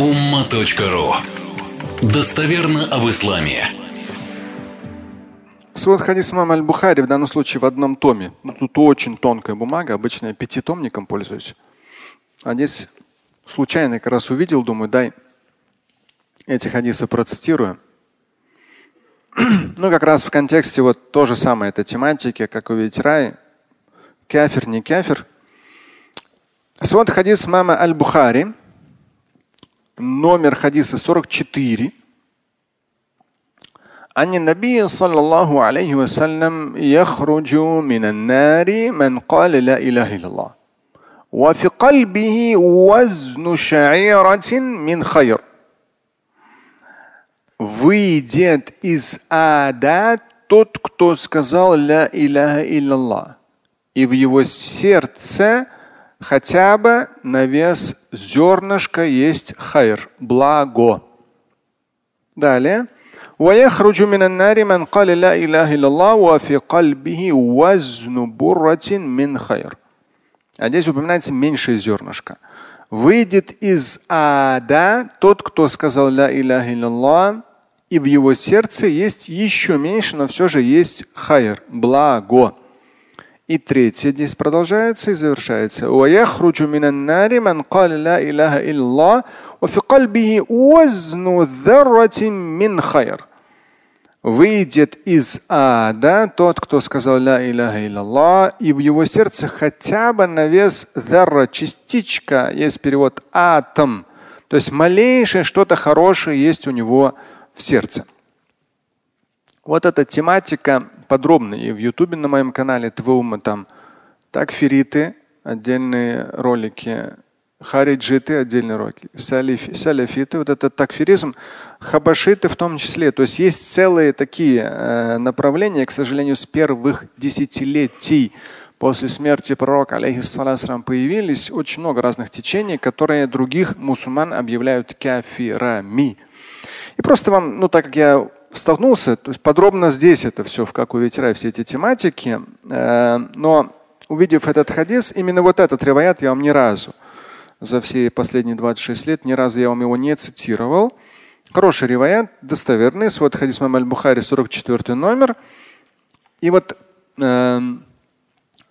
umma.ru Достоверно об исламе. Свод хадис мама Аль-Бухари в данном случае в одном томе. Ну, тут очень тонкая бумага, обычно я пятитомником пользуюсь. А здесь случайно как раз увидел, думаю, дай эти хадисы процитирую. ну, как раз в контексте вот то же самое, это тематики, как увидеть рай, кафир, не кафир. Свод хадис мама Аль-Бухари, номер хадиса 44. عن النبي صلى الله عليه وسلم يخرج من النار من قال لا اله الا الله وفي قلبه وزن شعيره من خير выйдет из ада тот, кто сказал ля иляха илляллах, и в его сердце хотя бы на вес зернышка есть хайр, благо. Далее. ويخرج من النار من قال لا إله إلا الله وفي قلبه وزن برة من خير. А здесь упоминается меньшее зернышко. Выйдет из ада тот, кто сказал ля иляха илляллах, и в его сердце есть еще меньше, но все же есть хайр, благо. И третье здесь продолжается и завершается. Выйдет из ада тот, кто сказал ля иляха илляллах, и в его сердце хотя бы на вес дарра, частичка, есть перевод атом. То есть малейшее что-то хорошее есть у него в сердце. Вот эта тематика подробно и в Ютубе на моем канале Твума там такфириты, отдельные ролики, хариджиты, отдельные ролики, салифи, салифиты, вот этот такфиризм, хабашиты в том числе. То есть есть целые такие э, направления, к сожалению, с первых десятилетий после смерти пророка, алейхиссалам, появились очень много разных течений, которые других мусульман объявляют кафирами. И просто вам, ну так как я столкнулся, то есть подробно здесь это все, в как у ветера, все эти тематики, э, но увидев этот хадис, именно вот этот реваят я вам ни разу за все последние 26 лет, ни разу я вам его не цитировал. Хороший реваят, достоверный, свой хадис Мам Аль-Бухари, 44 номер. И вот э,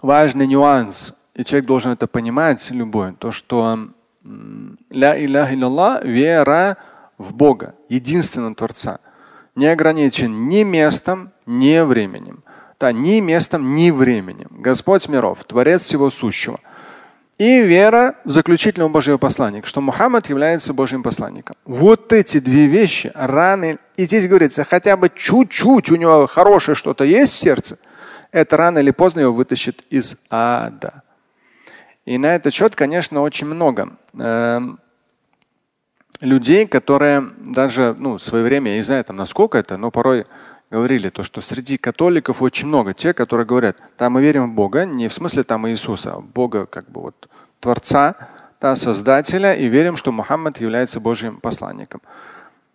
важный нюанс, и человек должен это понимать, любой, то, что ля илlallah, вера в Бога, единственного Творца, не ограничен ни местом, ни временем. Да, ни местом, ни временем. Господь миров, Творец всего сущего. И вера в заключительного Божьего посланника, что Мухаммад является Божьим посланником. Вот эти две вещи раны, и здесь говорится, хотя бы чуть-чуть у него хорошее что-то есть в сердце, это рано или поздно его вытащит из ада. И на этот счет, конечно, очень много. Людей, которые даже ну, в свое время, я не знаю, там, насколько это, но порой говорили то, что среди католиков очень много тех, которые говорят, да, мы верим в Бога, не в смысле там Иисуса, а Бога как бы вот Творца, да, Создателя, и верим, что Мухаммад является Божьим посланником.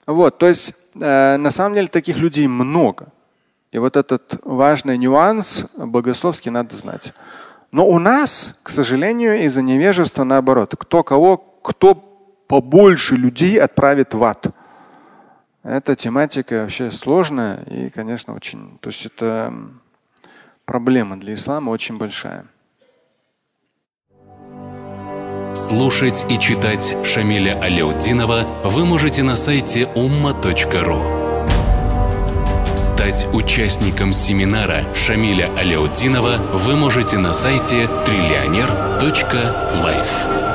Вот, то есть э, на самом деле таких людей много. И вот этот важный нюанс богословский надо знать. Но у нас, к сожалению, из-за невежества наоборот. Кто кого, кто побольше людей отправит в ад. Эта тематика вообще сложная и, конечно, очень, то есть это проблема для ислама очень большая. Слушать и читать Шамиля Аляутдинова вы можете на сайте umma.ru. Стать участником семинара Шамиля Аляутдинова вы можете на сайте триллионер.life.